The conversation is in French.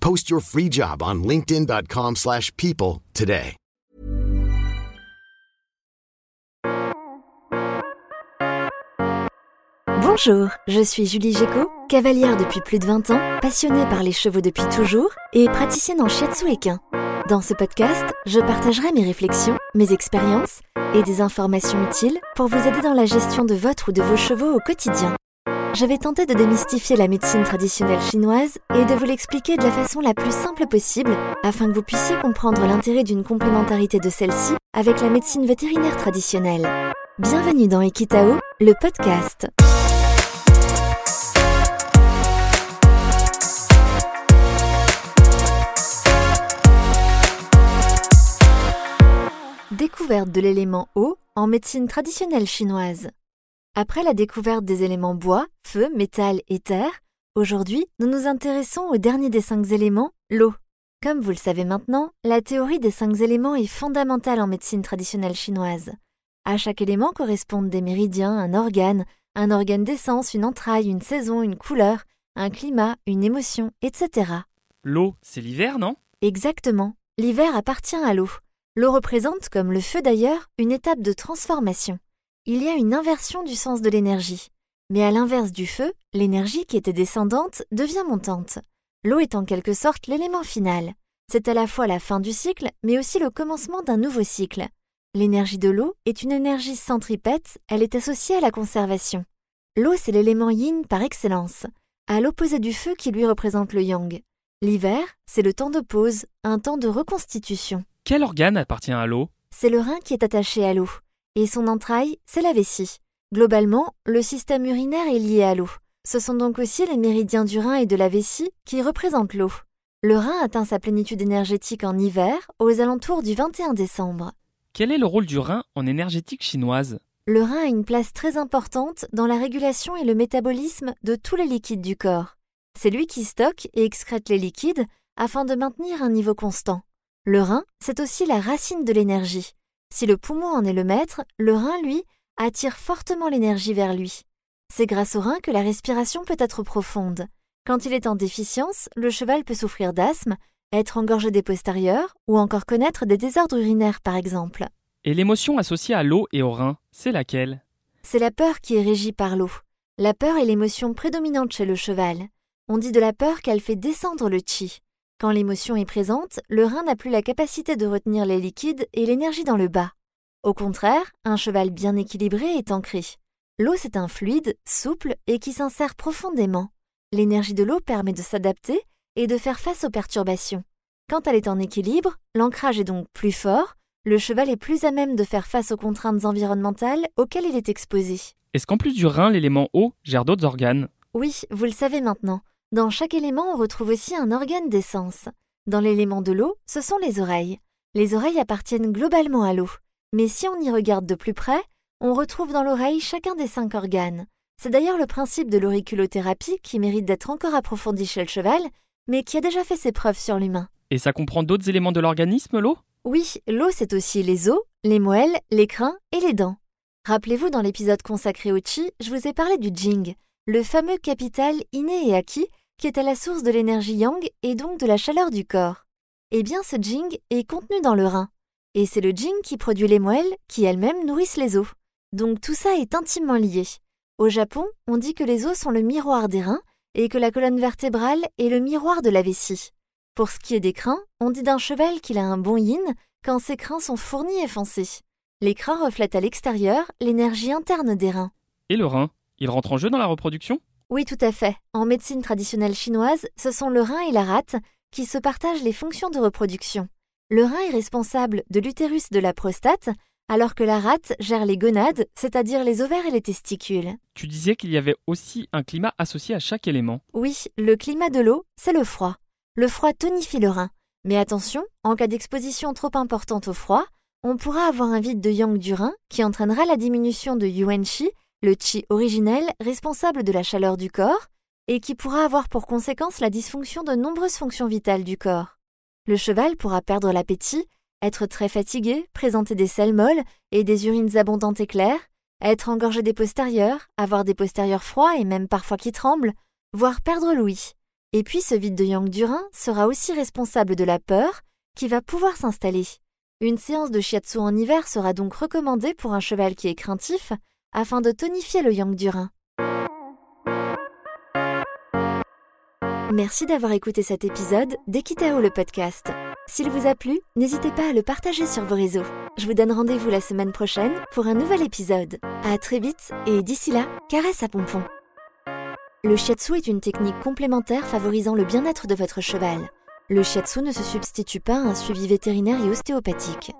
Post your free job on linkedin.com/people slash people today. Bonjour, je suis Julie Géco, cavalière depuis plus de 20 ans, passionnée par les chevaux depuis toujours et praticienne en shiatsu équin. Dans ce podcast, je partagerai mes réflexions, mes expériences et des informations utiles pour vous aider dans la gestion de votre ou de vos chevaux au quotidien. Je vais tenter de démystifier la médecine traditionnelle chinoise et de vous l'expliquer de la façon la plus simple possible afin que vous puissiez comprendre l'intérêt d'une complémentarité de celle-ci avec la médecine vétérinaire traditionnelle. Bienvenue dans Equitao, le podcast. Découverte de l'élément eau en médecine traditionnelle chinoise. Après la découverte des éléments bois, feu, métal et terre, aujourd'hui nous nous intéressons au dernier des cinq éléments, l'eau. Comme vous le savez maintenant, la théorie des cinq éléments est fondamentale en médecine traditionnelle chinoise. À chaque élément correspondent des méridiens, un organe, un organe d'essence, une entraille, une saison, une couleur, un climat, une émotion, etc. L'eau, c'est l'hiver, non? Exactement. L'hiver appartient à l'eau. L'eau représente, comme le feu d'ailleurs, une étape de transformation. Il y a une inversion du sens de l'énergie. Mais à l'inverse du feu, l'énergie qui était descendante devient montante. L'eau est en quelque sorte l'élément final. C'est à la fois la fin du cycle, mais aussi le commencement d'un nouveau cycle. L'énergie de l'eau est une énergie centripète, elle est associée à la conservation. L'eau, c'est l'élément yin par excellence, à l'opposé du feu qui lui représente le yang. L'hiver, c'est le temps de pause, un temps de reconstitution. Quel organe appartient à l'eau? C'est le rein qui est attaché à l'eau, et son entraille, c'est la vessie. Globalement, le système urinaire est lié à l'eau. Ce sont donc aussi les méridiens du rein et de la vessie qui représentent l'eau. Le rein atteint sa plénitude énergétique en hiver, aux alentours du 21 décembre. Quel est le rôle du rein en énergétique chinoise? Le rein a une place très importante dans la régulation et le métabolisme de tous les liquides du corps. C'est lui qui stocke et excrète les liquides afin de maintenir un niveau constant. Le rein, c'est aussi la racine de l'énergie. Si le poumon en est le maître, le rein, lui, attire fortement l'énergie vers lui. C'est grâce au rein que la respiration peut être profonde. Quand il est en déficience, le cheval peut souffrir d'asthme, être engorgé des postérieurs ou encore connaître des désordres urinaires par exemple. Et l'émotion associée à l'eau et au rein, c'est laquelle? C'est la peur qui est régie par l'eau. La peur est l'émotion prédominante chez le cheval. On dit de la peur qu'elle fait descendre le chi. Quand l'émotion est présente, le rein n'a plus la capacité de retenir les liquides et l'énergie dans le bas. Au contraire, un cheval bien équilibré est ancré. L'eau, c'est un fluide, souple et qui s'insère profondément. L'énergie de l'eau permet de s'adapter et de faire face aux perturbations. Quand elle est en équilibre, l'ancrage est donc plus fort, le cheval est plus à même de faire face aux contraintes environnementales auxquelles il est exposé. Est-ce qu'en plus du rein, l'élément eau gère d'autres organes? Oui, vous le savez maintenant. Dans chaque élément, on retrouve aussi un organe d'essence. Dans l'élément de l'eau, ce sont les oreilles. Les oreilles appartiennent globalement à l'eau. Mais si on y regarde de plus près, on retrouve dans l'oreille chacun des cinq organes. C'est d'ailleurs le principe de l'auriculothérapie qui mérite d'être encore approfondi chez le cheval, mais qui a déjà fait ses preuves sur l'humain. Et ça comprend d'autres éléments de l'organisme, l'eau? Oui, l'eau c'est aussi les os, les moelles, les crins et les dents. Rappelez-vous dans l'épisode consacré au chi, je vous ai parlé du jing, le fameux capital inné et acquis qui est à la source de l'énergie yang et donc de la chaleur du corps. Eh bien ce jing est contenu dans le rein. Et c'est le jing qui produit les moelles qui elles-mêmes nourrissent les os. Donc tout ça est intimement lié. Au Japon, on dit que les os sont le miroir des reins et que la colonne vertébrale est le miroir de la vessie. Pour ce qui est des crins, on dit d'un cheval qu'il a un bon yin, quand ces crins sont fournis et foncés. Les crins reflètent à l'extérieur l'énergie interne des reins. Et le rein, il rentre en jeu dans la reproduction? Oui, tout à fait. En médecine traditionnelle chinoise, ce sont le rein et la rate qui se partagent les fonctions de reproduction. Le rein est responsable de l'utérus de la prostate, alors que la rate gère les gonades, c'est-à-dire les ovaires et les testicules. Tu disais qu'il y avait aussi un climat associé à chaque élément. Oui, le climat de l'eau, c'est le froid. Le froid tonifie le rein. Mais attention, en cas d'exposition trop importante au froid, on pourra avoir un vide de yang du rein qui entraînera la diminution de yuan chi, le chi originel responsable de la chaleur du corps, et qui pourra avoir pour conséquence la dysfonction de nombreuses fonctions vitales du corps. Le cheval pourra perdre l'appétit, être très fatigué, présenter des selles molles et des urines abondantes et claires, être engorgé des postérieurs, avoir des postérieurs froids et même parfois qui tremblent, voire perdre l'ouïe. Et puis ce vide de yang du rein sera aussi responsable de la peur qui va pouvoir s'installer. Une séance de shiatsu en hiver sera donc recommandée pour un cheval qui est craintif afin de tonifier le yang du rein. Merci d'avoir écouté cet épisode d'Equitao le podcast. S'il vous a plu, n'hésitez pas à le partager sur vos réseaux. Je vous donne rendez-vous la semaine prochaine pour un nouvel épisode. À très vite et d'ici là, caresse à pompon. Le shiatsu est une technique complémentaire favorisant le bien-être de votre cheval. Le shiatsu ne se substitue pas à un suivi vétérinaire et ostéopathique.